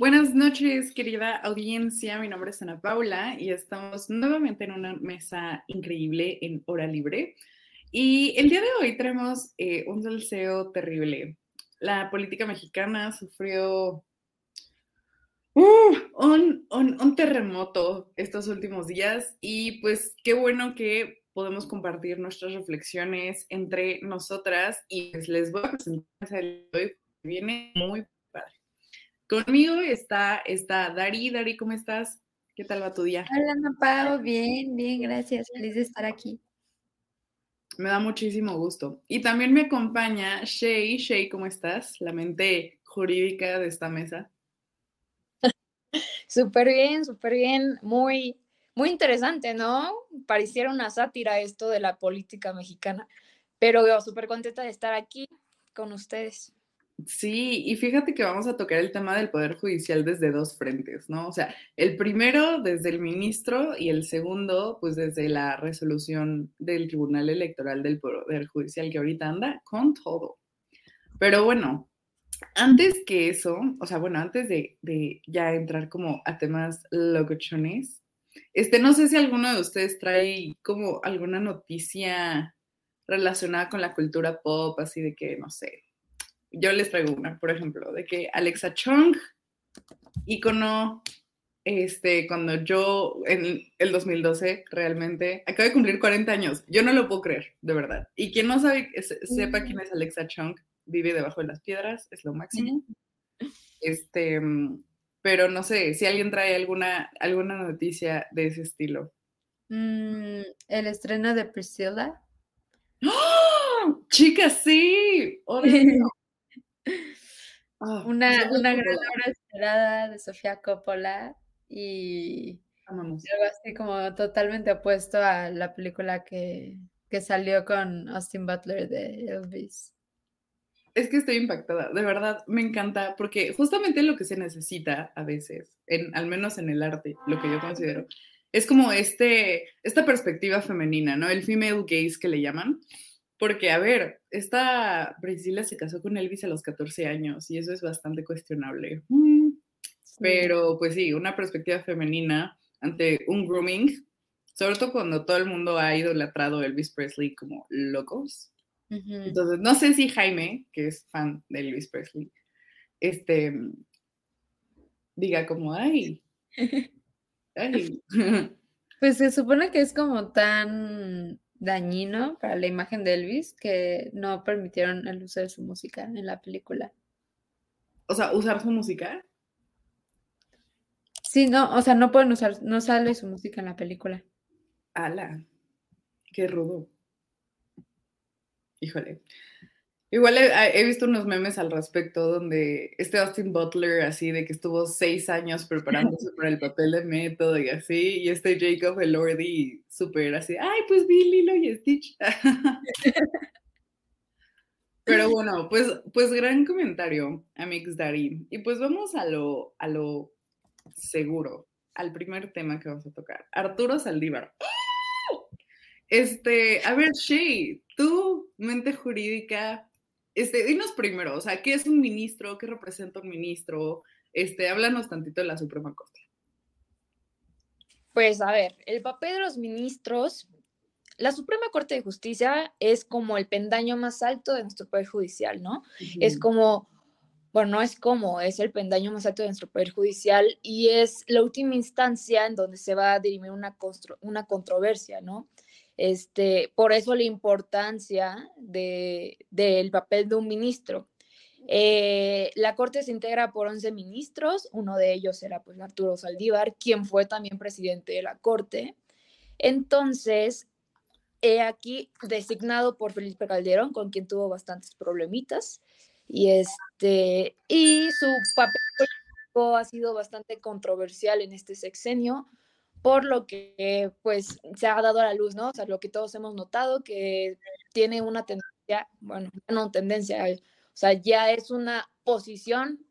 Buenas noches, querida audiencia. Mi nombre es Ana Paula y estamos nuevamente en una mesa increíble en hora libre. Y el día de hoy tenemos eh, un salseo terrible. La política mexicana sufrió uh, un, un, un terremoto estos últimos días y pues qué bueno que podemos compartir nuestras reflexiones entre nosotras y pues les voy a presentar el hoy viene muy. Conmigo está, está Dari. Dari, ¿cómo estás? ¿Qué tal va tu día? Hola, Ana Pau. Bien, bien, gracias. Feliz de estar aquí. Me da muchísimo gusto. Y también me acompaña Shay. Shay, ¿cómo estás? La mente jurídica de esta mesa. Súper bien, súper bien. Muy, muy interesante, ¿no? Pareciera una sátira esto de la política mexicana, pero súper contenta de estar aquí con ustedes. Sí, y fíjate que vamos a tocar el tema del Poder Judicial desde dos frentes, ¿no? O sea, el primero desde el ministro y el segundo, pues desde la resolución del Tribunal Electoral del Poder Judicial que ahorita anda con todo. Pero bueno, antes que eso, o sea, bueno, antes de, ya entrar como a temas locochones, este, no sé si alguno de ustedes trae como alguna noticia relacionada con la cultura pop, así de que, no sé, yo les traigo una, por ejemplo, de que Alexa Chung, ícono, este, cuando yo en el 2012 realmente acabo de cumplir 40 años, yo no lo puedo creer, de verdad. Y quien no sabe, sepa quién es Alexa Chung, vive debajo de las piedras, es lo máximo. Este, pero no sé, si alguien trae alguna, alguna noticia de ese estilo. Mm, el estreno de Priscilla. ¡Oh! Chicas, sí. Oh, Oh, una, una gran obra esperada de Sofía Coppola y Amamos. algo así como totalmente opuesto a la película que, que salió con Austin Butler de Elvis. Es que estoy impactada, de verdad, me encanta, porque justamente lo que se necesita a veces, en, al menos en el arte, lo que yo considero, es como este, esta perspectiva femenina, ¿no? El female gaze que le llaman. Porque, a ver, esta Priscila se casó con Elvis a los 14 años y eso es bastante cuestionable. Mm, Pero, pues sí, una perspectiva femenina ante un grooming, sobre todo cuando todo el mundo ha idolatrado a Elvis Presley como locos. Entonces, no sé si Jaime, que es fan de Elvis Presley, este, diga como, ay, ay. Pues se supone que es como tan dañino para la imagen de Elvis que no permitieron el uso de su música en la película. O sea, usar su música. Sí, no, o sea, no pueden usar, no sale su música en la película. Ala, qué rudo. Híjole. Igual he, he, visto unos memes al respecto donde este Austin Butler así de que estuvo seis años preparándose para el papel de método y así, y este Jacob Elordi súper así, ay, pues vi Lilo y Stitch. Pero bueno, pues, pues gran comentario, Amix Dari. Y pues vamos a lo, a lo seguro, al primer tema que vamos a tocar. Arturo Saldívar. Este, a ver, Shay, tú, mente jurídica, este, dinos primero, o sea, ¿qué es un ministro? ¿Qué representa un ministro? Este, háblanos tantito de la Suprema Corte. Pues a ver, el papel de los ministros, la Suprema Corte de Justicia es como el pendaño más alto de nuestro poder judicial, ¿no? Uh -huh. Es como bueno, no es como, es el pendaño más alto de nuestro Poder Judicial y es la última instancia en donde se va a dirimir una, una controversia, ¿no? Este, por eso la importancia de, del papel de un ministro. Eh, la Corte se integra por 11 ministros, uno de ellos era pues Arturo Saldívar, quien fue también presidente de la Corte. Entonces, he aquí designado por Felipe Calderón, con quien tuvo bastantes problemitas. Y, este, y su papel político ha sido bastante controversial en este sexenio, por lo que pues se ha dado a la luz, ¿no? O sea, lo que todos hemos notado, que tiene una tendencia, bueno, no tendencia, o sea, ya es una posición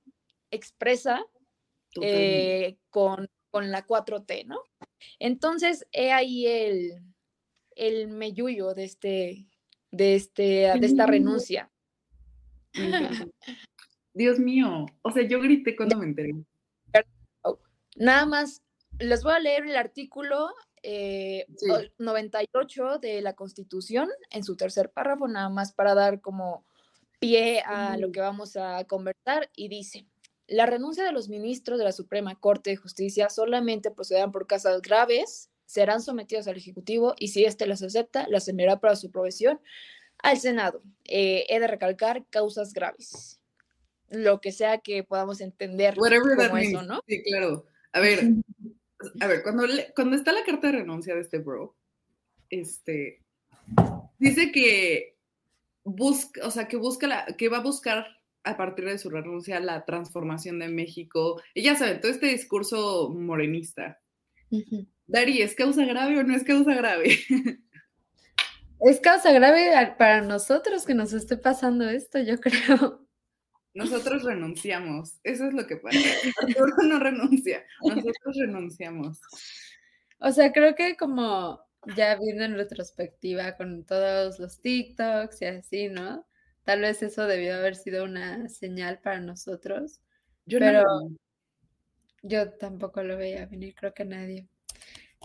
expresa eh, con, con, la 4T, ¿no? Entonces, he ahí el, el meyuyo de, este, de, este, de esta renuncia. Dios mío, o sea, yo grité cuando me enteré. Nada más, les voy a leer el artículo 98 eh, de la Constitución en su tercer párrafo, nada más para dar como pie a lo que vamos a conversar y dice, la renuncia de los ministros de la Suprema Corte de Justicia solamente procederán por casos graves, serán sometidos al Ejecutivo y si éste las acepta, las enviará para su provisión al Senado. Eh, he de recalcar causas graves. Lo que sea que podamos entender como eso, ¿no? Sí, claro. A ver, a ver, cuando, cuando está la carta de renuncia de este bro, este, dice que busca, o sea, que busca la, que va a buscar a partir de su renuncia la transformación de México. Y ya saben, todo este discurso morenista. Dari, ¿es causa grave o no es causa grave? Es causa grave para nosotros que nos esté pasando esto, yo creo. Nosotros renunciamos, eso es lo que pasa. Arturo no renuncia, nosotros renunciamos. O sea, creo que como ya viendo en retrospectiva con todos los TikToks y así, ¿no? Tal vez eso debió haber sido una señal para nosotros. Yo pero yo tampoco lo veía venir, creo que nadie.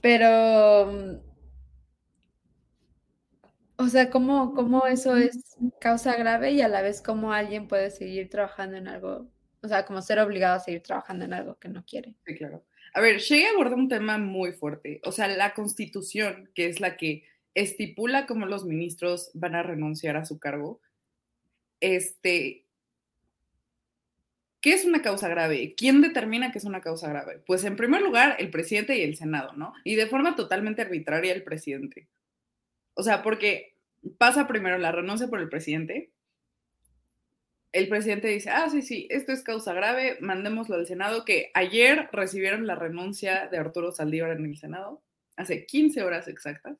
Pero o sea, ¿cómo, cómo eso es causa grave y a la vez cómo alguien puede seguir trabajando en algo, o sea, como ser obligado a seguir trabajando en algo que no quiere? Sí, claro. A ver, Shea aborda un tema muy fuerte, o sea, la constitución, que es la que estipula cómo los ministros van a renunciar a su cargo, este, ¿qué es una causa grave? ¿Quién determina que es una causa grave? Pues en primer lugar, el presidente y el Senado, ¿no? Y de forma totalmente arbitraria el presidente. O sea, porque pasa primero la renuncia por el presidente. El presidente dice, ah, sí, sí, esto es causa grave, mandémoslo al Senado, que ayer recibieron la renuncia de Arturo Saldívar en el Senado, hace 15 horas exactas.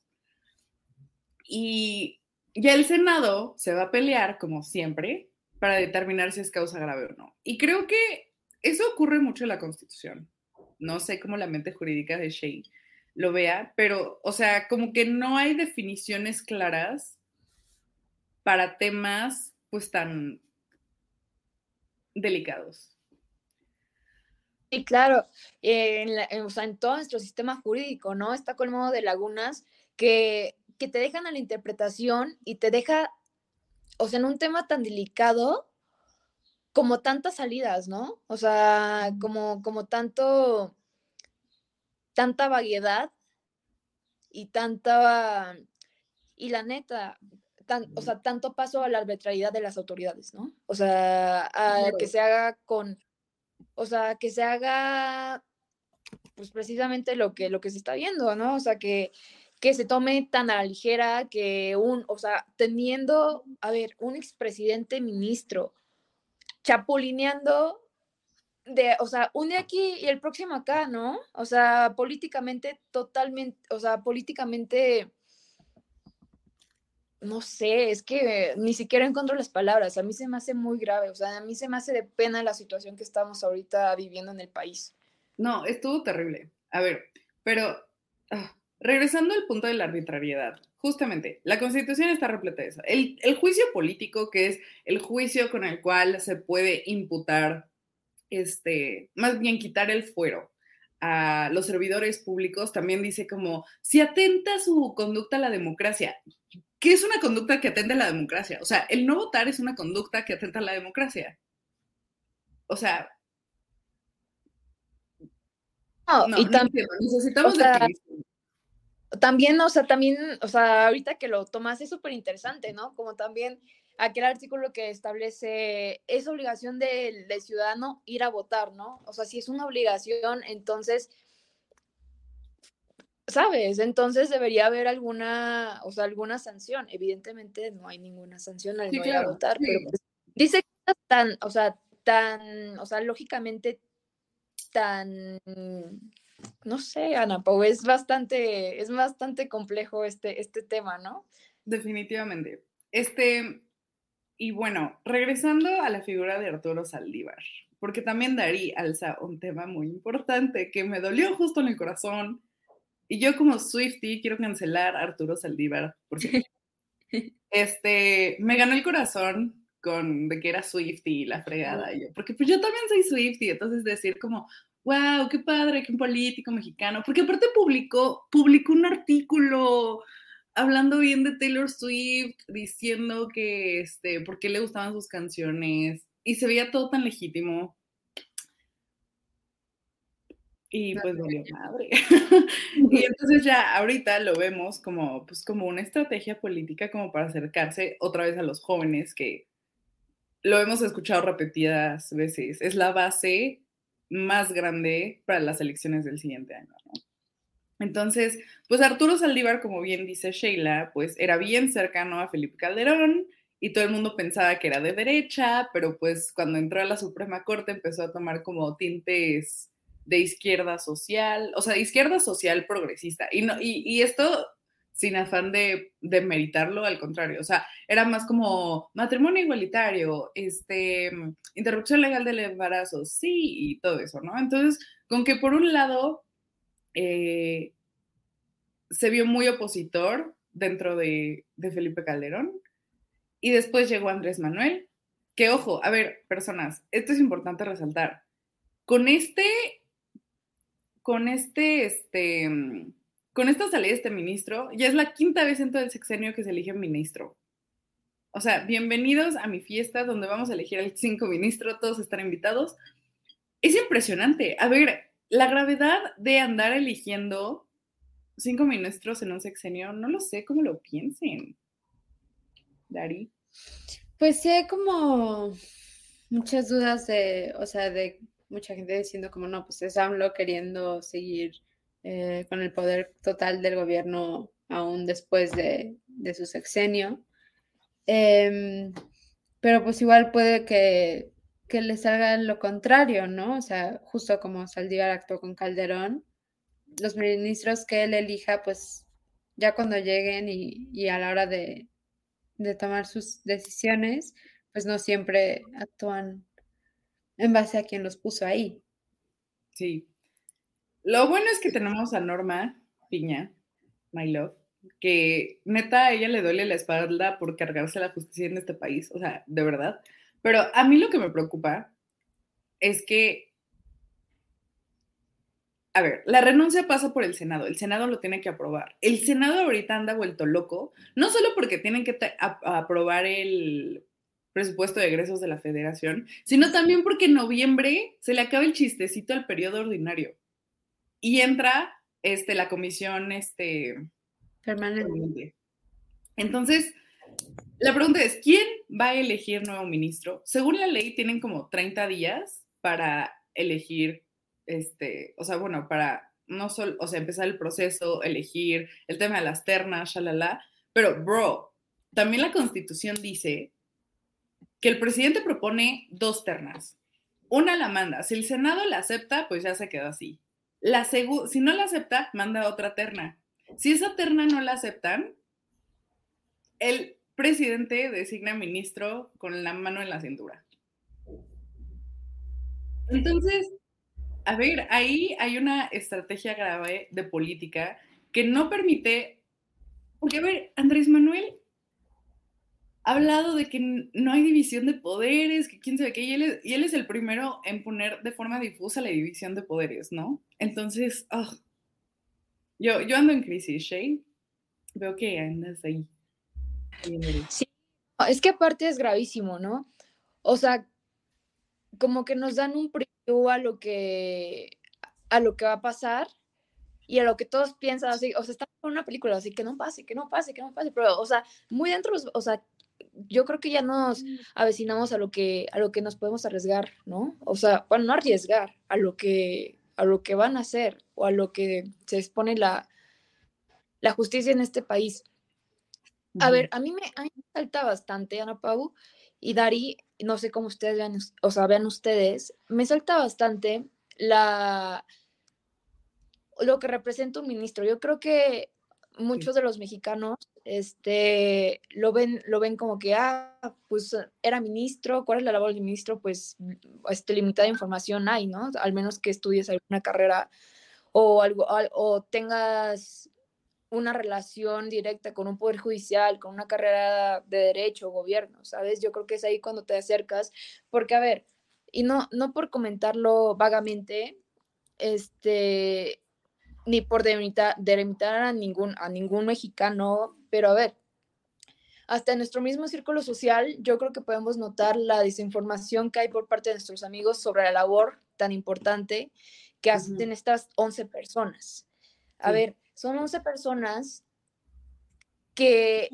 Y ya el Senado se va a pelear, como siempre, para determinar si es causa grave o no. Y creo que eso ocurre mucho en la Constitución. No sé cómo la mente jurídica de Shea lo vea, pero, o sea, como que no hay definiciones claras para temas pues tan delicados. Sí, claro, en, o sea, en todo nuestro sistema jurídico, ¿no? Está colmado de lagunas que, que te dejan a la interpretación y te deja, o sea, en un tema tan delicado como tantas salidas, ¿no? O sea, como, como tanto tanta vaguedad y tanta, y la neta, o sea, tanto paso a la arbitrariedad de las autoridades, ¿no? O sea, a que se haga con, o sea, que se haga, pues precisamente lo que, lo que se está viendo, ¿no? O sea, que, que se tome tan a la ligera que un, o sea, teniendo, a ver, un expresidente ministro chapulineando de, o sea, un aquí y el próximo acá, ¿no? O sea, políticamente totalmente, o sea, políticamente, no sé, es que ni siquiera encuentro las palabras, a mí se me hace muy grave, o sea, a mí se me hace de pena la situación que estamos ahorita viviendo en el país. No, estuvo terrible. A ver, pero ah, regresando al punto de la arbitrariedad, justamente, la constitución está repleta de eso. El, el juicio político, que es el juicio con el cual se puede imputar este, más bien quitar el fuero a los servidores públicos, también dice como, si atenta su conducta a la democracia, ¿qué es una conducta que atenta a la democracia? O sea, el no votar es una conducta que atenta a la democracia. o sea... No, y también necesitamos también, o sea, también, o sea, ahorita que lo tomas es súper interesante, ¿no? Como también aquel artículo que establece, es obligación del, ciudadano ir a votar, ¿no? O sea, si es una obligación, entonces, ¿sabes? Entonces debería haber alguna, o sea, alguna sanción. Evidentemente no hay ninguna sanción al no ir a votar, pero pues, dice que tan, o sea, tan, o sea, lógicamente tan, no sé, Ana Pau, es bastante, es bastante complejo este, este tema, ¿no? Definitivamente. Este, y bueno, regresando a la figura de Arturo Saldívar, porque también Darí alza un tema muy importante que me dolió justo en el corazón. Y yo como Swifty quiero cancelar a Arturo Saldívar, porque este, me ganó el corazón con de que era Swifty y la fregada. yo, porque pues yo también soy Swifty, entonces decir como, wow, qué padre que un político mexicano, porque aparte publicó, publicó un artículo hablando bien de Taylor Swift, diciendo que, este, por qué le gustaban sus canciones, y se veía todo tan legítimo. Y pues dolió madre. y entonces ya ahorita lo vemos como, pues, como una estrategia política como para acercarse otra vez a los jóvenes que lo hemos escuchado repetidas veces. Es la base más grande para las elecciones del siguiente año. ¿no? Entonces, pues Arturo Saldívar, como bien dice Sheila, pues era bien cercano a Felipe Calderón y todo el mundo pensaba que era de derecha, pero pues cuando entró a la Suprema Corte empezó a tomar como tintes de izquierda social, o sea, izquierda social progresista. Y, no, y, esto sin afán de, de, meritarlo, al contrario, o sea, era más como matrimonio igualitario, este, interrupción legal del embarazo, sí, y todo eso, ¿no? Entonces, con que por un lado eh, se vio muy opositor dentro de, Felipe Calderón. Y después llegó Andrés Manuel, que ojo, a ver, personas, esto es importante resaltar. Con este, con este, este, con esta salida de este ministro, ya es la quinta vez en todo el sexenio que se elige ministro. O sea, bienvenidos a mi fiesta donde vamos a elegir al cinco ministro, todos están invitados. Es impresionante. A ver, la gravedad de andar eligiendo cinco ministros en un sexenio, no lo sé cómo lo piensen. Dari. Pues sí, hay como muchas dudas de, o sea, de mucha gente diciendo como no, pues es AMLO queriendo seguir eh, con el poder total del gobierno aún después de, su sexenio. Em, pero pues igual puede que que le salga lo contrario, ¿no? O sea, justo como Saldívar actuó con Calderón, los ministros que él elija, pues ya cuando lleguen y, a la hora de, tomar sus decisiones, pues no siempre actúan en base a quien los puso ahí. Sí. Lo bueno es que tenemos a Norma Piña, my love, que neta a ella le duele la espalda por cargarse la justicia en este país, o sea, de verdad. Pero a mí lo que me preocupa es que, a ver, la renuncia pasa por el Senado, el Senado lo tiene que aprobar. El Senado ahorita anda vuelto loco, no solo porque tienen que aprobar el presupuesto de egresos de la federación, sino también porque en noviembre se le acaba el chistecito al periodo ordinario y entra este, la comisión este, permanente. Entonces, la pregunta es, ¿quién va a elegir nuevo ministro? Según la ley, tienen como 30 días para elegir, este, o sea, bueno, para no solo, o sea, empezar el proceso, elegir el tema de las ternas, shalala, pero, bro, también la constitución dice que el presidente propone dos ternas. Una la manda. Si el Senado la acepta, pues ya se quedó así. La si no la acepta, manda otra terna. Si esa terna no la aceptan, el presidente designa ministro con la mano en la cintura. Entonces, a ver, ahí hay una estrategia grave de política que no permite, porque a ver, Andrés Manuel ha hablado de que no hay división de poderes, que quién sabe qué, y él, es, el primero en poner de forma difusa la división de poderes, ¿no? Entonces, ah, yo, yo ando en crisis, Shay. Veo que andas ahí. Sí, es que aparte es gravísimo, ¿no? O sea, como que nos dan un preview a lo que, a lo que va a pasar y a lo que todos piensan así, o sea, está en una película, así que no pase, que no pase, que no pase, pero, o sea, muy dentro, o sea, yo creo que ya nos mm. avecinamos a lo que, a lo que nos podemos arriesgar, ¿no? O sea, bueno, no arriesgar, a lo que, a lo que van a hacer o a lo que se expone la, la justicia en este país. A ver, a mí me, a mí me salta bastante, Ana Pau y Dari, no sé cómo ustedes vean, o sea, vean ustedes, me salta bastante la lo que representa un ministro. Yo creo que muchos de los mexicanos este, lo, ven, lo ven como que, ah, pues era ministro, ¿cuál es la labor del ministro? Pues este, limitada información hay, ¿no? Al menos que estudies alguna carrera o algo, o tengas una relación directa con un poder judicial, con una carrera de derecho o gobierno, ¿sabes? Yo creo que es ahí cuando te acercas, porque a ver, y no, no por comentarlo vagamente, este, ni por delimitar, a ningún, a ningún mexicano, pero a ver, hasta en nuestro mismo círculo social, yo creo que podemos notar la desinformación que hay por parte de nuestros amigos sobre la labor tan importante que hacen estas 11 personas. A ver, son 11 personas que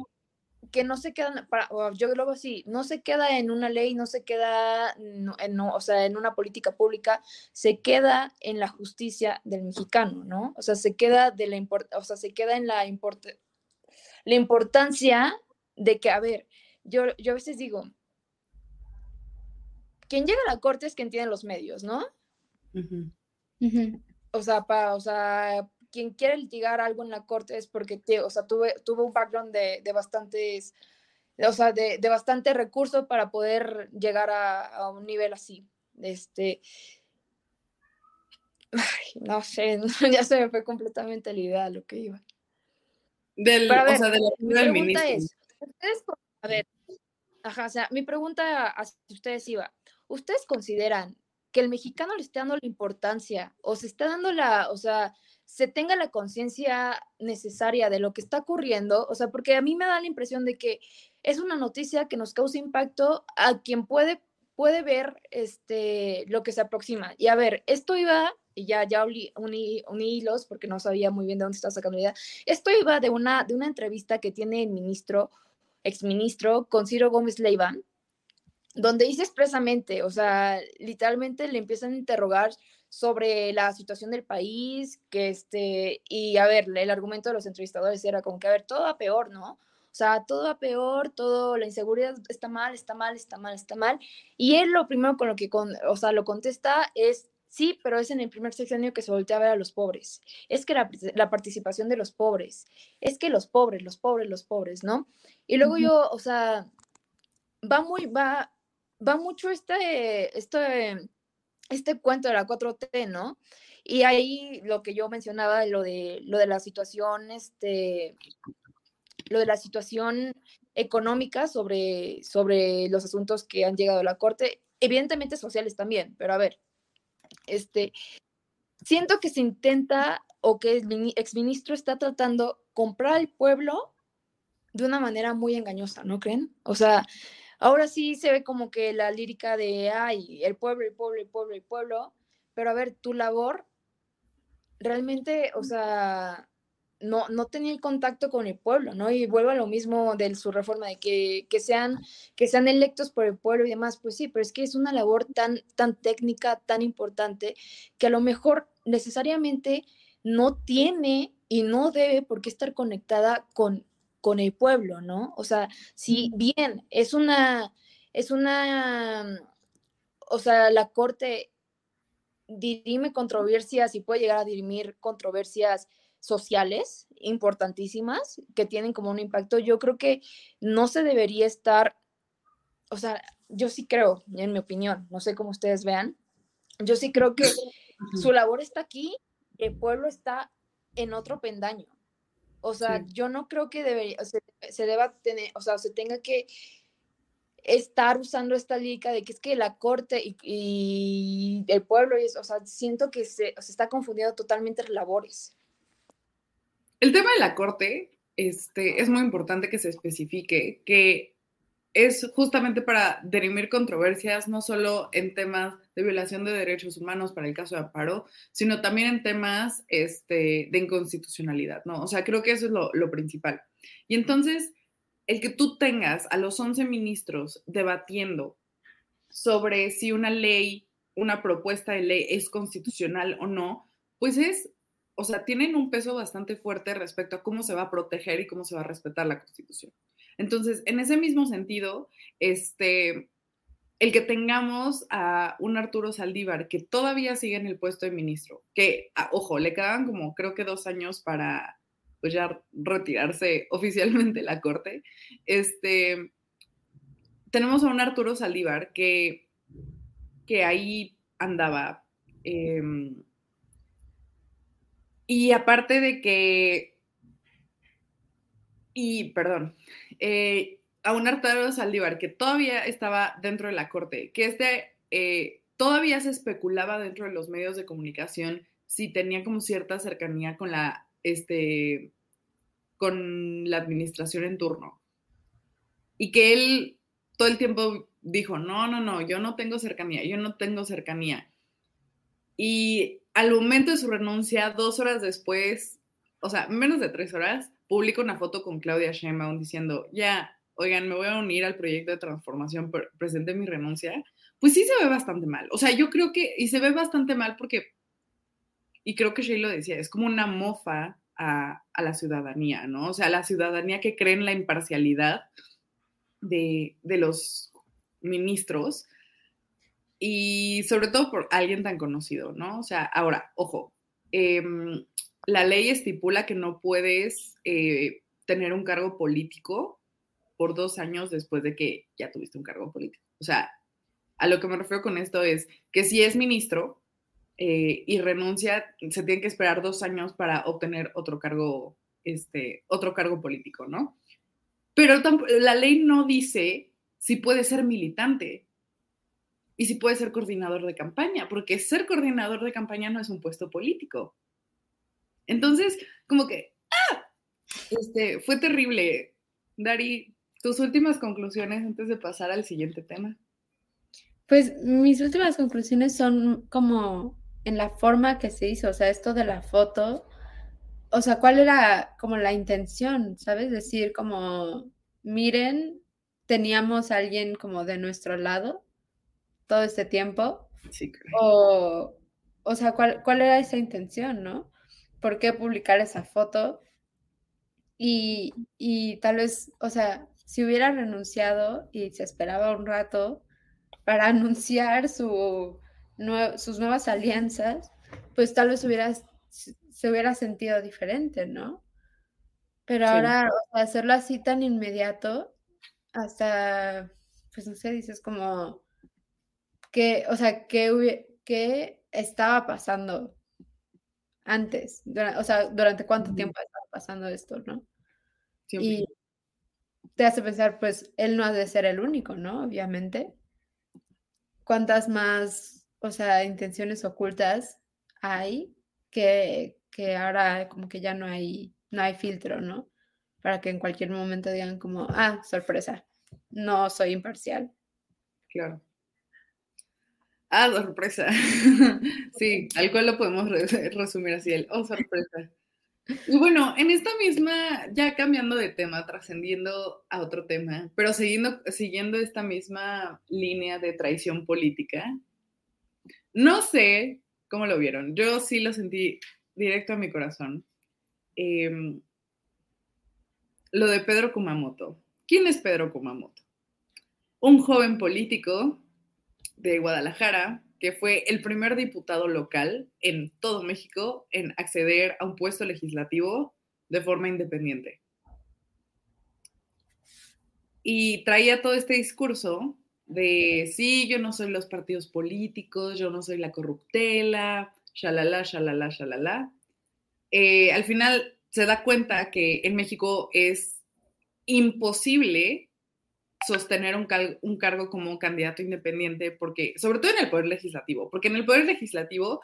que no se quedan, para, yo lo así, no se queda en una ley, no se queda en, o sea, en una política pública, se queda en la justicia del mexicano, ¿no? O sea, se queda, de la o sea, se queda en la, la importancia de que, a ver, yo, yo a veces digo, quien llega a la corte es quien tiene los medios, ¿no? O sea, para, o sea, quien quiere litigar algo en la corte es porque, o sea, tuve, tuve un background de, de bastantes, o sea, de, de, bastante recursos para poder llegar a, a un nivel así. Este, no sé, ya se me fue completamente la idea de lo que iba. Del, o sea, de la mi del ministro. Es, ustedes, a ver, ajá, o sea, mi pregunta a ustedes iba, ¿ustedes consideran que el mexicano le esté dando la importancia o se está dando la, o sea, se tenga la conciencia necesaria de lo que está ocurriendo, o sea, porque a mí me da la impresión de que es una noticia que nos causa impacto a quien puede, puede ver este, lo que se aproxima. Y a ver, esto iba, y ya, ya uní, uní, hilos porque no sabía muy bien de dónde estaba sacando la idea, esto iba de una, de una entrevista que tiene el ministro, exministro, con Ciro Gómez Leiva, donde dice expresamente, o sea, literalmente le empiezan a interrogar sobre la situación del país, que este, y a ver, el argumento de los entrevistadores era como que, a ver, todo va peor, ¿no? O sea, todo va peor, todo, la inseguridad está mal, está mal, está mal, está mal. Y él lo primero con lo que, con, o sea, lo contesta es, sí, pero es en el primer sexenio que se voltea a ver a los pobres. Es que la, la participación de los pobres, es que los pobres, los pobres, los pobres, ¿no? Y luego yo, o sea, va muy, va, va mucho este, este este cuento de la 4T, ¿no? Y ahí lo que yo mencionaba, lo de, lo de la situación, este, lo de la situación económica sobre, sobre los asuntos que han llegado a la Corte, evidentemente sociales también, pero a ver, este, siento que se intenta o que el exministro está tratando comprar al pueblo de una manera muy engañosa, ¿no creen? O sea, Ahora sí se ve como que la lírica de, ay, el pueblo, el pueblo, el pueblo, el pueblo, pero a ver, tu labor realmente, o sea, no, no tenía el contacto con el pueblo, ¿no? Y vuelvo a lo mismo de su reforma, de que, que, sean, que sean electos por el pueblo y demás, pues sí, pero es que es una labor tan, tan técnica, tan importante, que a lo mejor necesariamente no tiene y no debe por qué estar conectada con con el pueblo, ¿no? O sea, si bien es una, es una, o sea, la corte dirime controversias y puede llegar a dirimir controversias sociales importantísimas que tienen como un impacto, yo creo que no se debería estar, o sea, yo sí creo, en mi opinión, no sé cómo ustedes vean, yo sí creo que su labor está aquí, el pueblo está en otro pendaño. O sea, yo no creo que debería, se, deba tener, o sea, se tenga que estar usando esta lírica de que es que la corte y, el pueblo, y eso, o sea, siento que se, se está confundiendo totalmente las labores. El tema de la corte, este, es muy importante que se especifique que es justamente para dirimir controversias, no solo en temas de violación de derechos humanos para el caso de Amparo, sino también en temas este, de inconstitucionalidad, ¿no? O sea, creo que eso es lo, lo principal. Y entonces, el que tú tengas a los 11 ministros debatiendo sobre si una ley, una propuesta de ley es constitucional o no, pues es, o sea, tienen un peso bastante fuerte respecto a cómo se va a proteger y cómo se va a respetar la Constitución. Entonces, en ese mismo sentido, este, el que tengamos a un Arturo Saldívar que todavía sigue en el puesto de ministro, que, ah, ojo, le quedan como creo que dos años para pues ya retirarse oficialmente la corte, este, tenemos a un Arturo Saldívar que, que ahí andaba. Em, y aparte de que, y perdón, eh, a un Arturo Saldívar que todavía estaba dentro de la corte, que este eh, todavía se especulaba dentro de los medios de comunicación si tenía como cierta cercanía con la, este, con la administración en turno. Y que él todo el tiempo dijo, no, no, no, yo no tengo cercanía, yo no tengo cercanía. Y al momento de su renuncia, dos horas después, o sea, menos de tres horas, publica una foto con Claudia Sheinbaum diciendo, ya, oigan, me voy a unir al proyecto de transformación, presente mi renuncia, pues sí se ve bastante mal. O sea, yo creo que, y se ve bastante mal porque, y creo que Shay lo decía, es como una mofa a, a, la ciudadanía, ¿no? O sea, la ciudadanía que cree en la imparcialidad de, de los ministros y sobre todo por alguien tan conocido, ¿no? O sea, ahora, ojo, eh, la ley estipula que no puedes eh, tener un cargo político por dos años después de que ya tuviste un cargo político. O sea, a lo que me refiero con esto es que si es ministro eh, y renuncia, se tiene que esperar dos años para obtener otro cargo, este, otro cargo político, ¿no? Pero la ley no dice si puede ser militante y si puede ser coordinador de campaña, porque ser coordinador de campaña no es un puesto político. Entonces, como que, ¡ah! Este, fue terrible. Dari, tus últimas conclusiones antes de pasar al siguiente tema. Pues mis últimas conclusiones son como en la forma que se hizo, o sea, esto de la foto, o sea, ¿cuál era como la intención? ¿Sabes? Decir como, miren, teníamos a alguien como de nuestro lado todo este tiempo. Sí, O, o sea, ¿cuál, ¿cuál era esa intención, no? Por qué publicar esa foto. Y, y, tal vez, o sea, si hubiera renunciado y se esperaba un rato para anunciar su, sus nuevas alianzas, pues tal vez hubiera, se hubiera sentido diferente, ¿no? Pero ahora hacerlo así tan inmediato, hasta, pues no sé, dices como que, o sea, ¿qué, qué estaba pasando antes, o sea, durante cuánto tiempo ha estado pasando esto, ¿no? Y te hace pensar, pues, él no ha de ser el único, ¿no? Obviamente. ¿Cuántas más, o sea, intenciones ocultas hay que, que ahora como que ya no hay, no hay filtro, ¿no? Para que en cualquier momento digan como, ah, sorpresa, no soy imparcial. Claro. Ah, sorpresa. sí, al cual lo podemos resumir así, el, oh, sorpresa. Y bueno, en esta misma, ya cambiando de tema, trascendiendo a otro tema, pero siguiendo, siguiendo esta misma línea de traición política, no sé cómo lo vieron, yo sí lo sentí directo a mi corazón. Em, lo de Pedro Kumamoto. ¿Quién es Pedro Kumamoto? Un joven político de Guadalajara, que fue el primer diputado local en todo México en acceder a un puesto legislativo de forma independiente. Y traía todo este discurso de, sí, yo no soy los partidos políticos, yo no soy la corruptela, shalala, shalala, shalala. Eh, al final se da cuenta que en México es imposible sostener un, un, cargo como candidato independiente, porque, sobre todo en el Poder Legislativo, porque en el Poder Legislativo,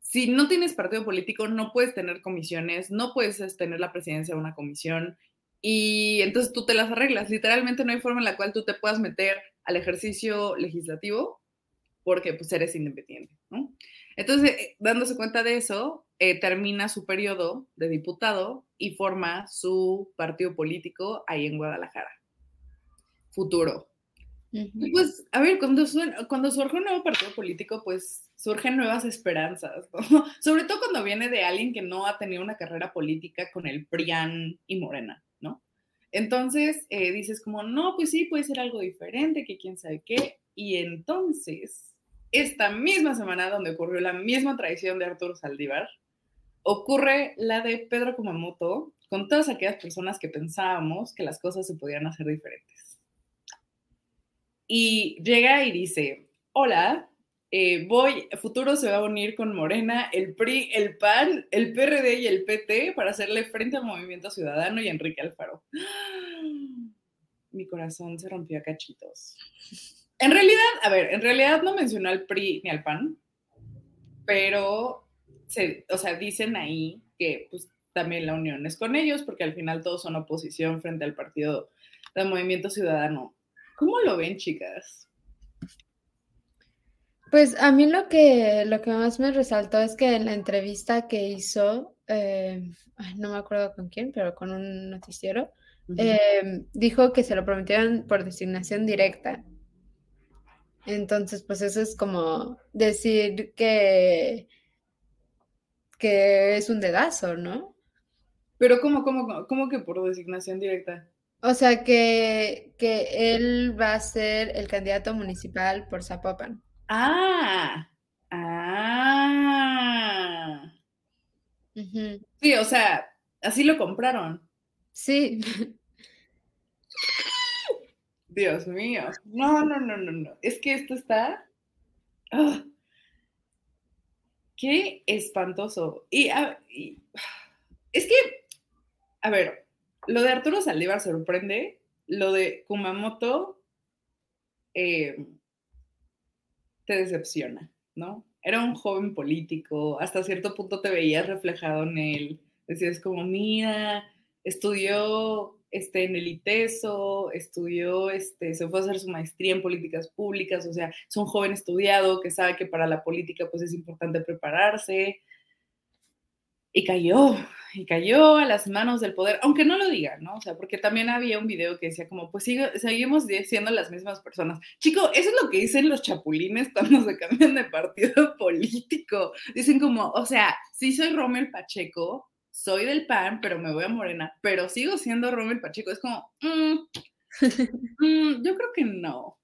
si no tienes partido político, no puedes tener comisiones, no puedes tener la presidencia de una comisión, y entonces tú te las arreglas. Literalmente no hay forma en la cual tú te puedas meter al ejercicio legislativo porque pues eres independiente. Entonces, eh, dándose cuenta de eso, eh, termina su periodo de diputado y forma su partido político ahí en Guadalajara. Futuro. Y pues, a ver, cuando, cuando surge un nuevo partido político, pues surgen nuevas esperanzas, ¿no? Sobre todo cuando viene de alguien que no ha tenido una carrera política con el PRIAN y Morena, ¿no? Entonces eh, dices como, no, pues sí, puede ser algo diferente, que quién sabe qué. Y entonces, esta misma semana donde ocurrió la misma traición de Arturo Saldívar, ocurre la de Pedro Kumamoto con todas aquellas personas que pensábamos que las cosas se podían hacer diferentes. Y llega y dice, hola, eh, voy, futuro se va a unir con Morena, el PRI, el PAN, el PRD y el PT para hacerle frente al Movimiento Ciudadano y Enrique Alfaro. Mi corazón se rompió a cachitos. En realidad, a ver, en realidad no mencionó al PRI ni al PAN, pero, se, o sea, dicen ahí que pues, también la unión es con ellos, porque al final todos son oposición frente al partido del Movimiento Ciudadano. ¿Cómo lo ven, chicas? Pues a mí lo que, lo que más me resaltó es que en la entrevista que hizo, eh, no me acuerdo con quién, pero con un noticiero, eh, dijo que se lo prometieron por designación directa. Entonces, pues eso es como decir que, que es un dedazo, ¿no? Pero ¿cómo, cómo, cómo que por designación directa? O sea, que, que él va a ser el candidato municipal por Zapopan. Ah, ah. Sí, o sea, así lo compraron. Sí. Dios mío. No, no, no, no, no. Es que esto está. ¡ah! Qué espantoso. Y, es que, a ver, lo de Arturo Saldívar sorprende. Lo de Kumamoto. Eh, te decepciona, ¿no? Era un joven político, hasta cierto punto te veías reflejado en él. Decías como, mira, estudió este, en el ITESO, estudió, este, se fue a hacer su maestría en políticas públicas, o sea, es un joven estudiado que sabe que para la política pues es importante prepararse. Y cayó, y cayó a las manos del poder, aunque no lo digan, ¿no? O sea, porque también había un video que decía como, pues sigue, seguimos siendo las mismas personas. Chico, eso es lo que dicen los chapulines cuando se cambian de partido político. Dicen como, o sea, sí soy Rommel Pacheco, soy del PAN, pero me voy a Morena, pero sigo siendo Rommel Pacheco. Es como, mm, mm, yo creo que no.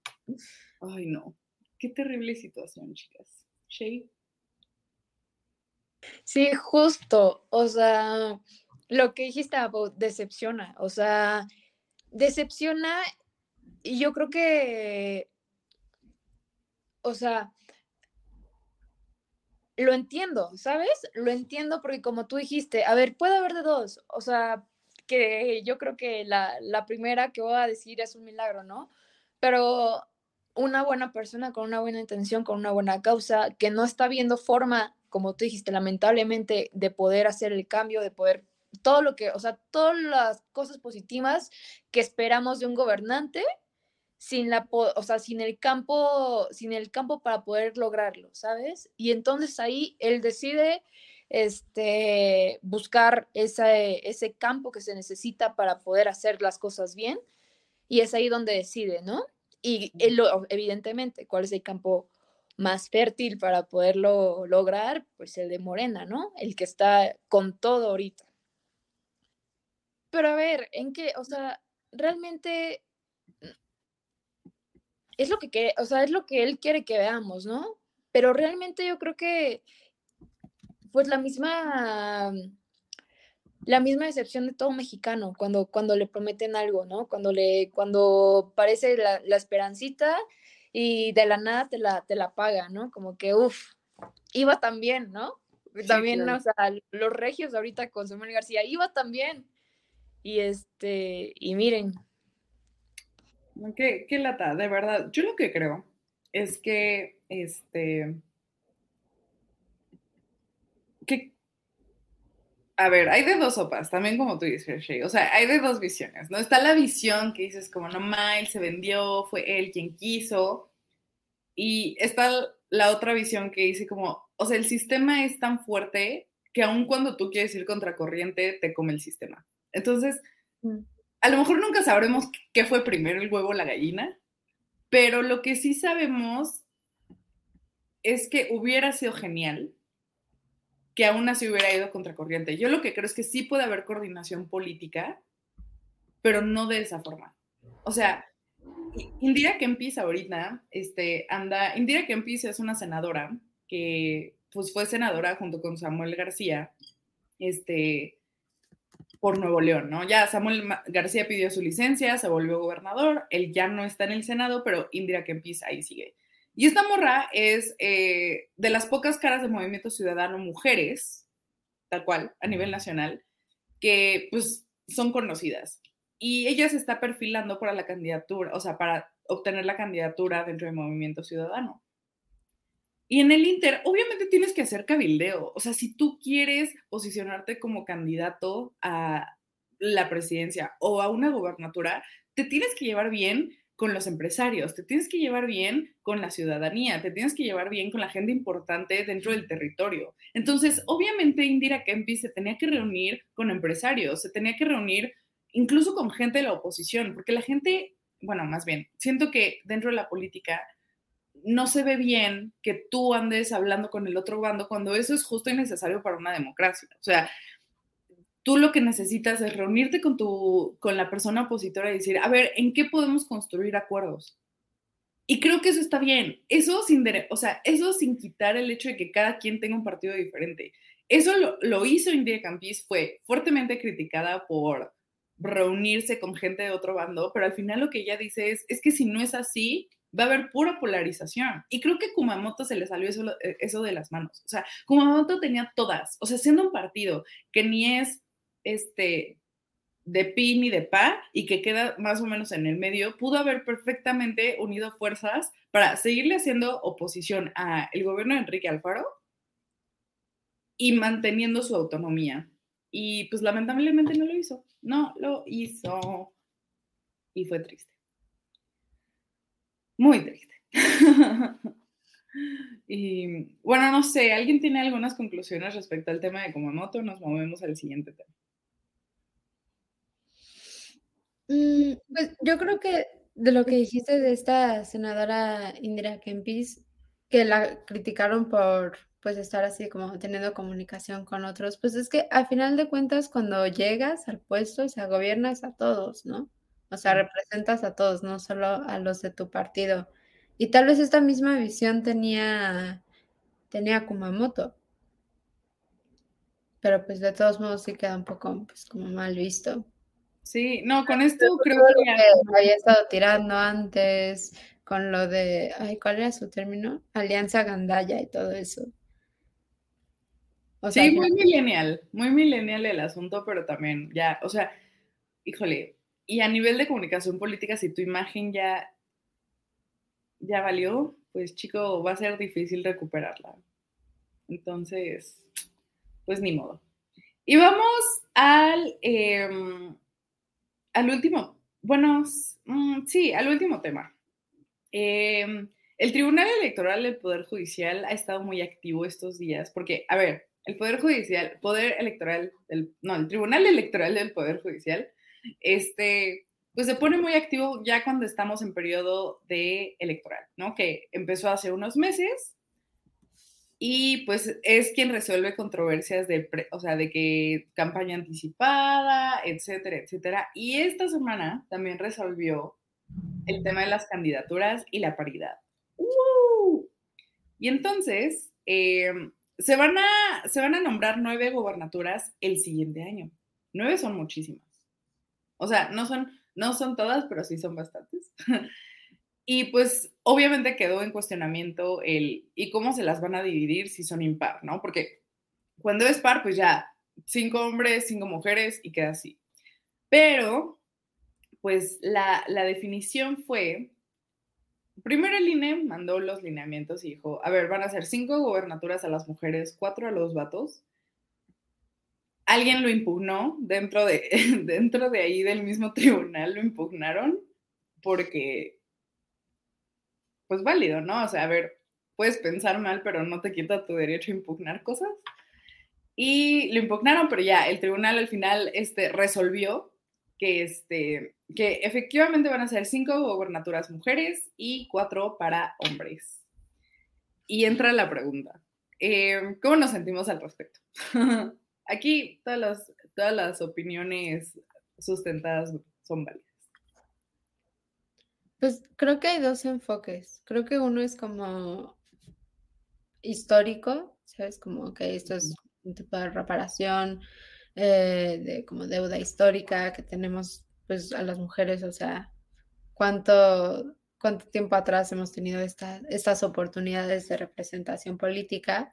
Ay, no. Qué terrible situación, chicas. Shay. Sí, justo, o sea, lo que dijiste, decepciona, o sea, decepciona y yo creo que, o sea, lo entiendo, ¿sabes? Lo entiendo porque como tú dijiste, a ver, puede haber de dos, o sea, que yo creo que la, la primera que voy a decir es un milagro, ¿no? Pero una buena persona con una buena intención, con una buena causa, que no está viendo forma como tú dijiste, lamentablemente, de poder hacer el cambio, de poder, todo lo que, o sea, todas las cosas positivas que esperamos de un gobernante, sin la, o sea, sin el campo, sin el campo para poder lograrlo, ¿sabes? Y entonces ahí él decide este, buscar ese, ese campo que se necesita para poder hacer las cosas bien, y es ahí donde decide, ¿no? Y él, evidentemente, ¿cuál es el campo más fértil para poderlo lograr, pues el de Morena, ¿no? El que está con todo ahorita. Pero a ver, ¿en qué? O sea, realmente es lo que quiere, o sea, es lo que él quiere que veamos, ¿no? Pero realmente yo creo que pues la misma la misma decepción de todo mexicano cuando, cuando le prometen algo, ¿no? Cuando le, cuando parece la, la esperancita y de la nada te la, te la paga, ¿no? Como que, uff, iba también, ¿no? También, o sea, los regios ahorita con Samuel García, iba también. Y este, y miren. Qué, qué lata, de verdad. Yo lo que creo es que, este, que a ver, hay de dos sopas, también como tú dices, Shay. O sea, hay de dos visiones, ¿no? Está la visión que dices como, no, Miles se vendió, fue él quien quiso. Y está la otra visión que dice como, o sea, el sistema es tan fuerte que aun cuando tú quieres ir contracorriente, te come el sistema. Entonces, mm. a lo mejor nunca sabremos qué fue primero, el huevo o la gallina, pero lo que sí sabemos es que hubiera sido genial que aún así hubiera ido contracorriente. Yo lo que creo es que sí puede haber coordinación política, pero no de esa forma. O sea, Indira Kempis ahorita, este, anda, Indira Kempis es una senadora que pues fue senadora junto con Samuel García, este, por Nuevo León, ¿no? Ya Samuel García pidió su licencia, se volvió gobernador, él ya no está en el Senado, pero Indira Kempis ahí sigue. Y esta morra es eh, de las pocas caras del movimiento ciudadano mujeres, tal cual, a nivel nacional, que pues son conocidas. Y ella se está perfilando para la candidatura, o sea, para obtener la candidatura dentro del movimiento ciudadano. Y en el Inter, obviamente tienes que hacer cabildeo. O sea, si tú quieres posicionarte como candidato a la presidencia o a una gobernatura, te tienes que llevar bien con los empresarios, te tienes que llevar bien con la ciudadanía, te tienes que llevar bien con la gente importante dentro del territorio. Entonces, obviamente Indira Kempi se tenía que reunir con empresarios, se tenía que reunir incluso con gente de la oposición, porque la gente, bueno, más bien, siento que dentro de la política no se ve bien que tú andes hablando con el otro bando cuando eso es justo y necesario para una democracia. O sea, tú lo que necesitas es reunirte con, tu, con la persona opositora y decir, a ver, ¿en qué podemos construir acuerdos? Y creo que eso está bien. Eso sin, o sea, eso sin quitar el hecho de que cada quien tenga un partido diferente. Eso lo, hizo India Campis, fue fuertemente criticada por reunirse con gente de otro bando, pero al final lo que ella dice es, es que si no es así, va a haber pura polarización. Y creo que Kumamoto se le salió eso, eso de las manos. O sea, Kumamoto tenía todas, o sea, siendo un partido que ni es este, de pi ni de pa y que queda más o menos en el medio, pudo haber perfectamente unido fuerzas para seguirle haciendo oposición a el gobierno de Enrique Alfaro y manteniendo su autonomía. Y pues lamentablemente no lo hizo, no lo hizo. Y fue triste. Muy triste. y bueno, no sé, ¿alguien tiene algunas conclusiones respecto al tema de Kumamoto? Nos movemos al siguiente tema. Mm, pues yo creo que de lo que dijiste de esta senadora Indira Kempis, que la criticaron por pues estar así como teniendo comunicación con otros, pues es que al final de cuentas cuando llegas al puesto, o sea, gobiernas a todos, ¿no? O sea, representas a todos, no solo a los de tu partido. Y tal vez esta misma visión tenía, tenía Kumamoto. Pero pues de todos modos sí queda un poco pues como mal visto. Sí, no, con esto creo que... había estado tirando antes con lo de, ay, ¿cuál era su término? Alianza Gandaya y todo eso. Sí, muy millennial, muy millennial el asunto, pero también ya, o sea, híjole, y a nivel de comunicación política, si tu imagen ya, ya valió, pues chico, va a ser difícil recuperarla. Entonces, pues ni modo. Y vamos al... Em, al último, bueno, mm, sí, al último tema. Em, el Tribunal Electoral del Poder Judicial ha estado muy activo estos días porque, a ver, el Poder Judicial, Poder Electoral, del, no, el Tribunal Electoral del Poder Judicial, este, pues se pone muy activo ya cuando estamos en periodo de electoral, ¿no? Que empezó hace unos meses y pues es quien resuelve controversias de, o sea, de que campaña anticipada, etcétera, etcétera. Y esta semana también resolvió el tema de las candidaturas y la paridad. Y entonces, em, se, van a, se van a nombrar nueve gobernaturas el siguiente año. Nueve son muchísimas. O sea, no son, no son todas, pero sí son bastantes. Y pues obviamente quedó en cuestionamiento el y cómo se las van a dividir si son impar, ¿no? Porque cuando es par, pues ya cinco hombres, cinco mujeres y queda así. Pero, pues la, la definición fue, primero el INE mandó los lineamientos y dijo, a ver, van a ser cinco gobernaturas a las mujeres, cuatro a los vatos. alguien lo impugnó dentro de, dentro de ahí del mismo tribunal, lo impugnaron porque, pues válido, ¿no? O sea, a ver, puedes pensar mal, pero no te quita tu derecho a impugnar cosas. Y lo impugnaron, pero ya el tribunal al final este, resolvió que, este, que efectivamente van a ser cinco gobernaturas mujeres y cuatro para hombres. Y entra la pregunta, eh, ¿cómo nos sentimos al respecto? Aquí todas las, todas las opiniones sustentadas son válidas. Pues creo que hay dos enfoques. Creo que uno es como histórico, ¿sabes? Como que esto es un tipo de reparación, eh, de como deuda histórica que tenemos pues a las mujeres, o sea, cuánto, cuánto tiempo atrás hemos tenido estas oportunidades de representación política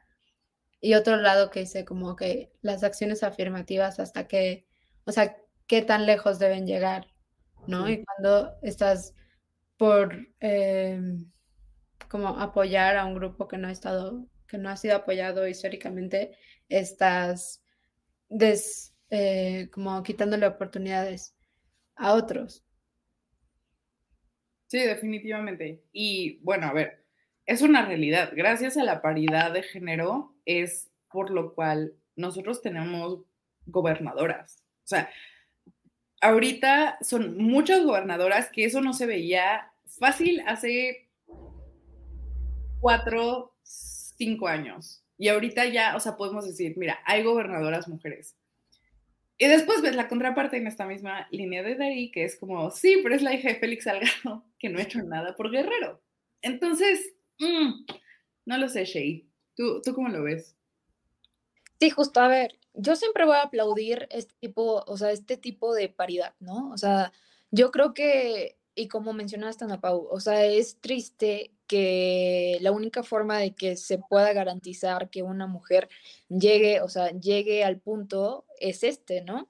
y otro lado que dice como que las acciones afirmativas hasta que, o sea, qué tan lejos deben llegar, ¿no? Y cuando estás por em, como apoyar a un grupo que no ha estado, que no ha sido apoyado históricamente, estás des, eh, como quitándole oportunidades a otros. Sí, definitivamente. Y bueno, a ver, es una realidad. Gracias a la paridad de género es por lo cual nosotros tenemos gobernadoras. O sea, ahorita son muchas gobernadoras que eso no se veía fácil hace cuatro, cinco años. Y ahorita ya, o sea, podemos decir, mira, hay gobernadoras mujeres. Y después ves la contraparte en esta misma línea de Dari, que es como, sí, pero es la hija de Félix Salgado, que no ha hecho nada por Guerrero. Entonces, Mm, no lo sé, Shay. ¿Tú, ¿Tú cómo lo ves? Sí, justo, a ver, yo siempre voy a aplaudir este tipo, o sea, este tipo de paridad, ¿no? O sea, yo creo que, y como mencionaste, Ana Pau, o sea, es triste que la única forma de que se pueda garantizar que una mujer llegue, o sea, llegue al punto es este, ¿no?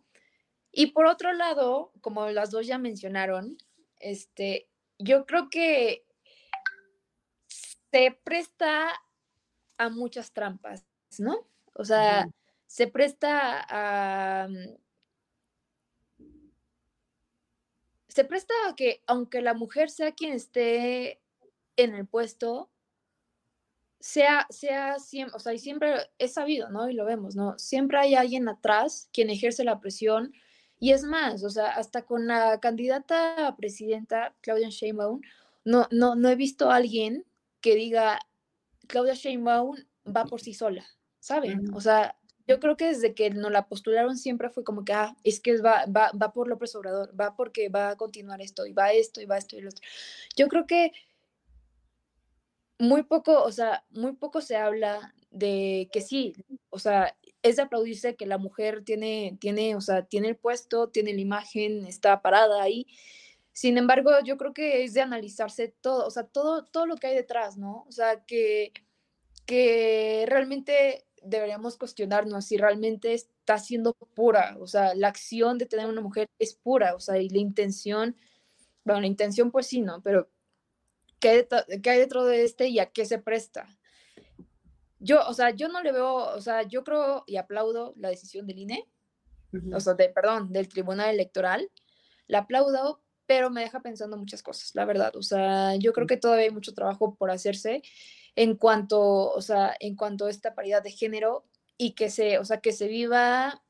Y por otro lado, como las dos ya mencionaron, este, yo creo que se presta a muchas trampas, ¿no? O sea, se presta a... Mm, se presta a que aunque la mujer sea quien esté en el puesto, sea, sea siempre, o sea, y siempre es sabido, ¿no? Y lo vemos, ¿no? Siempre hay alguien atrás quien ejerce la presión. Y es más, o sea, hasta con la candidata a presidenta, Claudia Sheinbaum, no, no, no he visto a alguien que diga, Claudia Sheinbaum va por sí sola, ¿saben? O sea, yo creo que desde que nos la postularon siempre fue como que, ah, es que va, va, va por López Obrador, va porque va a continuar esto, y va esto, y va esto, y lo otro. Yo creo que muy poco, o sea, muy poco se habla de que sí, o sea, es de aplaudirse que la mujer tiene, tiene, o sea, tiene el puesto, tiene la imagen, está parada ahí, sin embargo, yo creo que es de analizarse todo, o sea, todo, todo lo que hay detrás, ¿no? O sea, que, que realmente deberíamos cuestionarnos si realmente está siendo pura, o sea, la acción de tener una mujer es pura, o sea, y la intención, bueno, la intención pues sí, ¿no? Pero ¿qué, hay dentro de este y a qué se presta? Yo, o sea, yo no le veo, o sea, yo creo y aplaudo la decisión del INE, o sea, de, perdón, del Tribunal Electoral, la aplaudo pero me deja pensando muchas cosas, la verdad. O sea, yo creo que todavía hay mucho trabajo por hacerse en cuanto, o sea, en cuanto a esta paridad de género y que se, o sea, que se viva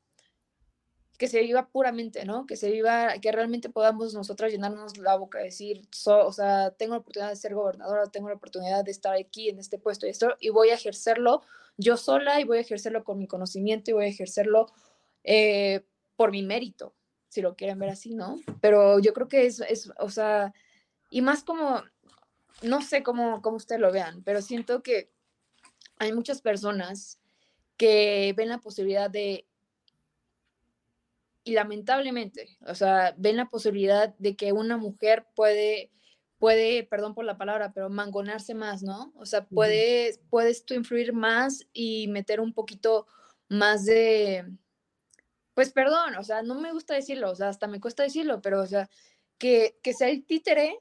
que se viva puramente, ¿no? Que se viva, que realmente podamos nosotras llenarnos la boca, decir, o sea, tengo la oportunidad de ser gobernadora, tengo la oportunidad de estar aquí en este puesto y esto, y voy a ejercerlo yo sola y voy a ejercerlo con mi conocimiento y voy a ejercerlo eh, por mi mérito, si lo quieren ver así, ¿no? Pero yo creo que es, o sea, y más como, no sé cómo, cómo ustedes lo vean, pero siento que hay muchas personas que ven la posibilidad de, y lamentablemente, o sea, ven la posibilidad de que una mujer puede, puede, perdón por la palabra, pero mangonarse más, ¿no? O sea, puede, puedes tú influir más y meter un poquito más de, pues perdón, o sea, no me gusta decirlo, o sea, hasta me cuesta decirlo, pero, o sea, que, que sea el títere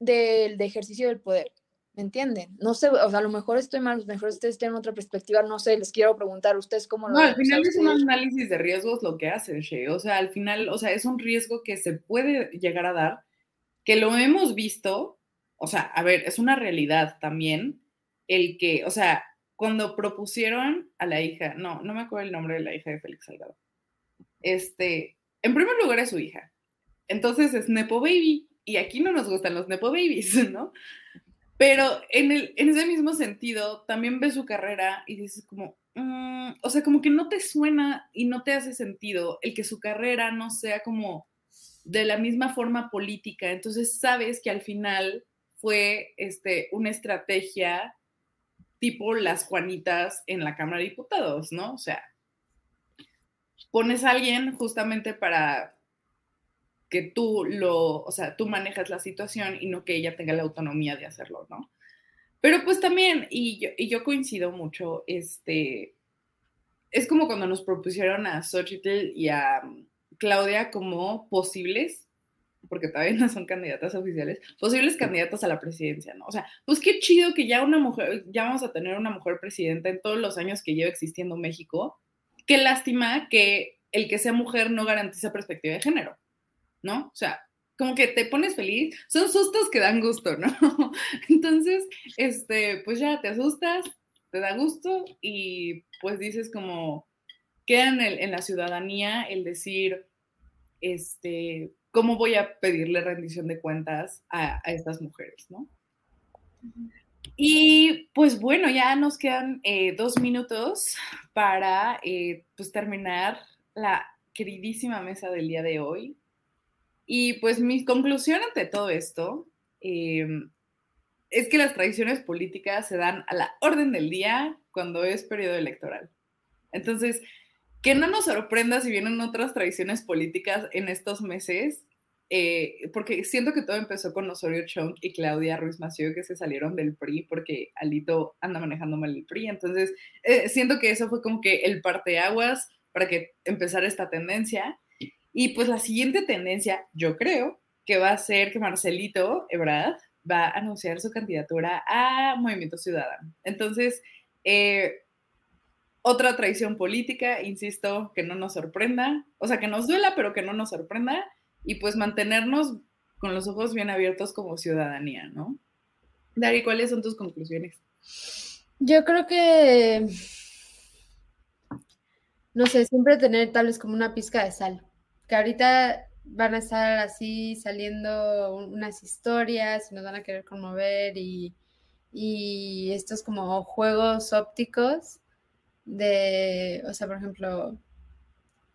del de ejercicio del poder. ¿Me entienden? No sé, o sea, a lo mejor estoy mal, a lo mejor ustedes tienen otra perspectiva, no sé, les quiero preguntar, ¿ustedes cómo lo No, al final es un análisis de riesgos lo que hace, Shea. O sea, al final, o sea, es un riesgo que se puede llegar a dar, que lo hemos visto, o sea, a ver, es una realidad también, el que, o sea, cuando propusieron a la hija, no, no me acuerdo el nombre de la hija de Félix Salgado. Este, en primer lugar es su hija. Entonces es Nepo Baby. Y aquí no nos gustan los Nepo Babies, ¿no? Pero en, el, en ese mismo sentido, también ves su carrera y dices como, mm, o sea, como que no te suena y no te hace sentido el que su carrera no sea como de la misma forma política. Entonces sabes que al final fue este, una estrategia tipo las Juanitas en la Cámara de Diputados, ¿no? O sea, pones a alguien justamente para que tú lo, o sea, tú manejas la situación y no que ella tenga la autonomía de hacerlo, ¿no? Pero pues también, y yo, y yo coincido mucho, este, es como cuando nos propusieron a Xochitl y a Claudia como posibles, porque todavía no son candidatas oficiales, posibles candidatas a la presidencia, ¿no? O sea, pues qué chido que ya una mujer, ya vamos a tener una mujer presidenta en todos los años que lleva existiendo México. Qué lástima que el que sea mujer no garantiza perspectiva de género, ¿no? O sea, como que te pones feliz, son sustos que dan gusto, ¿no? Entonces, este, pues ya te asustas, te da gusto y pues dices como, queda en, el, en la ciudadanía el decir, este, ¿cómo voy a pedirle rendición de cuentas a, a estas mujeres, ¿no? Y pues bueno, ya nos quedan eh, dos minutos para eh, pues terminar la queridísima mesa del día de hoy. Y pues mi conclusión ante todo esto eh, es que las tradiciones políticas se dan a la orden del día cuando es periodo electoral. Entonces, que no nos sorprenda si vienen otras tradiciones políticas en estos meses, eh, porque siento que todo empezó con Osorio Chong y Claudia Ruiz Massieu que se salieron del PRI porque Alito anda manejando mal el PRI. Entonces, eh, siento que eso fue como que el parteaguas para que empezara esta tendencia. Y pues la siguiente tendencia, yo creo, que va a ser que Marcelito Ebrard va a anunciar su candidatura a Movimiento Ciudadano. Entonces, eh, otra traición política, insisto, que no nos sorprenda, o sea, que nos duela, pero que no nos sorprenda, y pues mantenernos con los ojos bien abiertos como ciudadanía, ¿no? Dari, ¿cuáles son tus conclusiones? Yo creo que, no sé, siempre tener tal vez como una pizca de sal, que ahorita van a estar así saliendo unas historias y nos van a querer conmover y, y estos como juegos ópticos de, o sea, por ejemplo,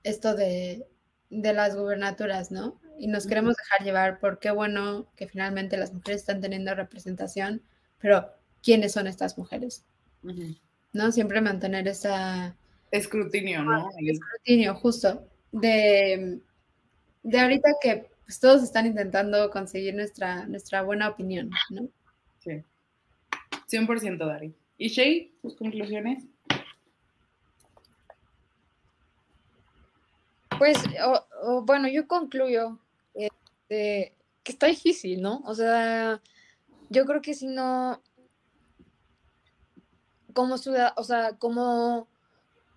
esto de, de las gubernaturas, ¿no? Y nos queremos dejar llevar por qué bueno que finalmente las mujeres están teniendo representación, pero ¿quiénes son estas mujeres? Uh -huh. ¿No? Siempre mantener esa... Escrutinio, ¿no? Escrutinio, justo. De, de ahorita que pues, todos están intentando conseguir nuestra, nuestra buena opinión, ¿no? Sí. 100% Dari. ¿Y Shay, tus conclusiones? Pues, oh, oh, bueno, yo concluyo este, que está difícil, ¿no? O sea, yo creo que si no, como ciudad, o sea, como,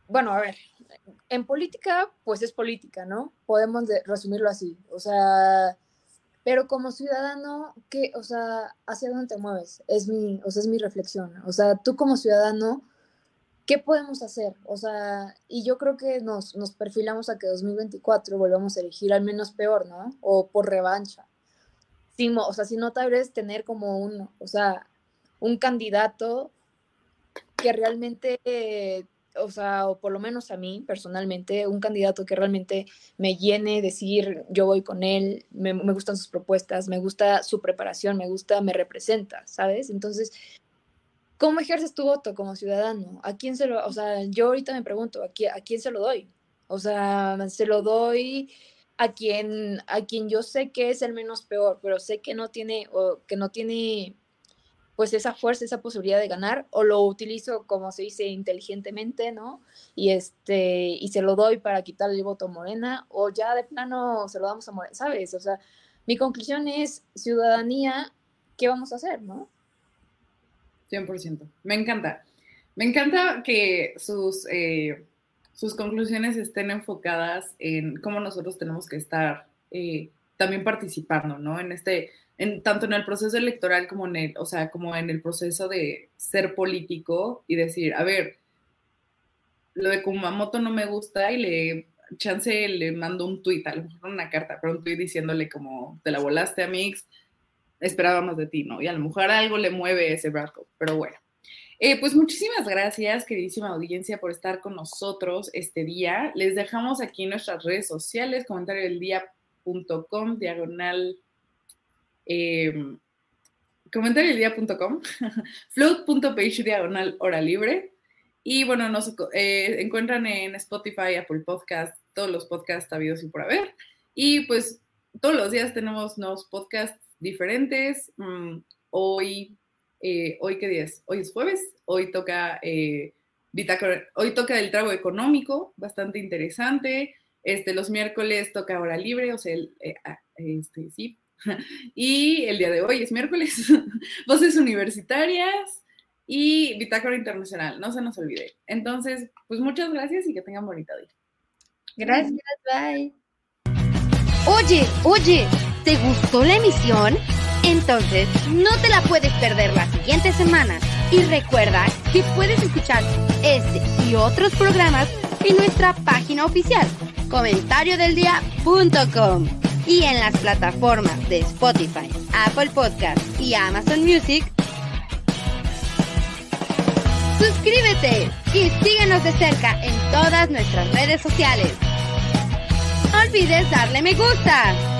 bueno, a ver, en política, pues es política, ¿no? Podemos de, resumirlo así, o sea, pero como ciudadano, ¿qué, o sea, hacia dónde te mueves? Es mi, o sea, es mi reflexión, o sea, tú como ciudadano, ¿qué podemos hacer? O sea, y yo creo que nos, nos perfilamos a que 2024 volvamos a elegir al menos peor, ¿no? O por revancha. Sí, o sea, si no tal vez tener como un, o sea, un candidato que realmente, eh, o sea, o por lo menos a mí personalmente, un candidato que realmente me llene, decir, yo voy con él, me, gustan sus propuestas, me gusta su preparación, me gusta, me representa, ¿sabes? Entonces, ¿Cómo ejerces tu voto como ciudadano? ¿A quién se lo, o sea, yo ahorita me pregunto, ¿a quién, a quién se lo doy? O sea, se lo doy a quien, a quien yo sé que es el menos peor, pero sé que no tiene, o que no tiene, pues esa fuerza, esa posibilidad de ganar, o lo utilizo, como se dice, inteligentemente, ¿no? Y este, y se lo doy para quitarle el voto a Morena, o ya de plano se lo damos a Morena, ¿sabes? O sea, mi conclusión es, ciudadanía, ¿qué vamos a hacer, no? 100%. Me encanta. Me encanta que sus, eh, sus conclusiones estén enfocadas en cómo nosotros tenemos que estar eh, también participando, ¿no? En este, en, tanto en el proceso electoral como en el, o sea, como en el proceso de ser político y decir, a ver, lo de Kumamoto no me gusta y le chance le mando un tuit, a lo mejor una carta, pero un tuit diciéndole como, te la volaste a Mix, esperaba más de ti, ¿no? Y a lo mejor algo le mueve ese brazo, pero bueno. Eh, pues muchísimas gracias, queridísima audiencia, por estar con nosotros este día. Les dejamos aquí nuestras redes sociales, comentario del día.com, diagonal, eh, comentario del día.com, float.page, diagonal, hora libre. Y bueno, nos eh, encuentran en Spotify, Apple Podcast, todos los podcasts habidos y por haber. Y pues todos los días tenemos nuevos podcasts diferentes. Mm, hoy eh, ¿Hoy qué día es? Hoy es jueves, hoy toca, eh, hoy toca el trago económico, bastante interesante. Este, los miércoles toca hora libre, o sea, eh, ah, este, sí. y el día de hoy es miércoles, voces universitarias y Bitácora Internacional, no se nos olvide. Entonces, pues muchas gracias y que tengan bonita día. Gracias, bye. Oye, oye, ¿te gustó la emisión? Entonces, no te la puedes perder la siguiente semana. Y recuerda que puedes escuchar este y otros programas en nuestra página oficial, comentariodeldia.com y en las plataformas de Spotify, Apple Podcast y Amazon Music. Suscríbete y síguenos de cerca en todas nuestras redes sociales. No olvides darle me gusta.